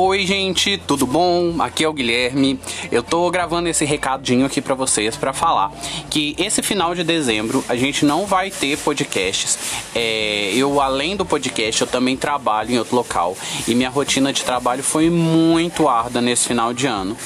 Oi, gente, tudo bom? Aqui é o Guilherme. Eu tô gravando esse recadinho aqui para vocês para falar que esse final de dezembro a gente não vai ter podcasts. É, eu, além do podcast, eu também trabalho em outro local e minha rotina de trabalho foi muito árdua nesse final de ano.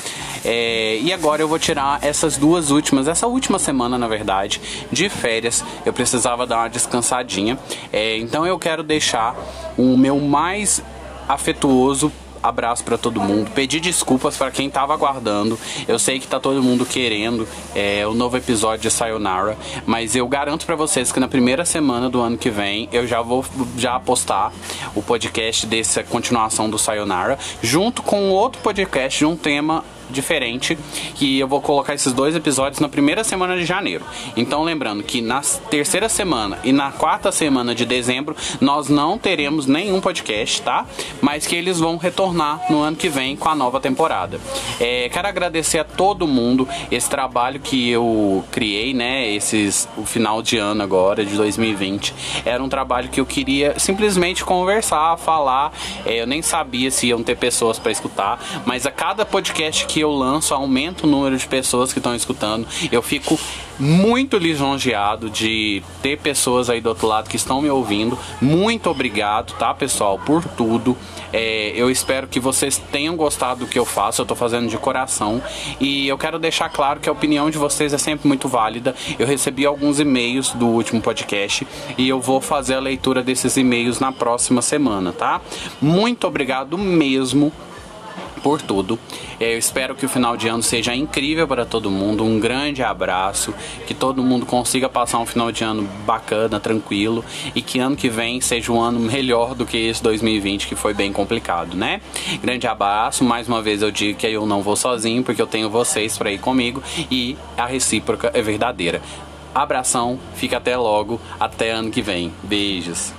É, e agora eu vou tirar essas duas últimas, essa última semana na verdade, de férias. Eu precisava dar uma descansadinha. É, então eu quero deixar o meu mais afetuoso abraço para todo mundo. Pedir desculpas para quem tava aguardando. Eu sei que tá todo mundo querendo é, o novo episódio de Sayonara, mas eu garanto para vocês que na primeira semana do ano que vem eu já vou já postar o podcast dessa continuação do Sayonara, junto com outro podcast de um tema diferente que eu vou colocar esses dois episódios na primeira semana de janeiro. Então lembrando que na terceira semana e na quarta semana de dezembro nós não teremos nenhum podcast, tá? Mas que eles vão retornar no ano que vem com a nova temporada. É, quero agradecer a todo mundo esse trabalho que eu criei, né? Esses o final de ano agora de 2020 era um trabalho que eu queria simplesmente conversar, falar. É, eu nem sabia se iam ter pessoas para escutar, mas a cada podcast que eu lanço aumenta o número de pessoas que estão escutando. Eu fico muito lisonjeado de ter pessoas aí do outro lado que estão me ouvindo. Muito obrigado, tá, pessoal, por tudo. É, eu espero que vocês tenham gostado do que eu faço. Eu tô fazendo de coração e eu quero deixar claro que a opinião de vocês é sempre muito válida. Eu recebi alguns e-mails do último podcast e eu vou fazer a leitura desses e-mails na próxima semana, tá? Muito obrigado mesmo por tudo. Eu espero que o final de ano seja incrível para todo mundo. Um grande abraço, que todo mundo consiga passar um final de ano bacana, tranquilo e que ano que vem seja um ano melhor do que esse 2020 que foi bem complicado, né? Grande abraço. Mais uma vez eu digo que eu não vou sozinho porque eu tenho vocês para ir comigo e a recíproca é verdadeira. Abração, fica até logo, até ano que vem. Beijos.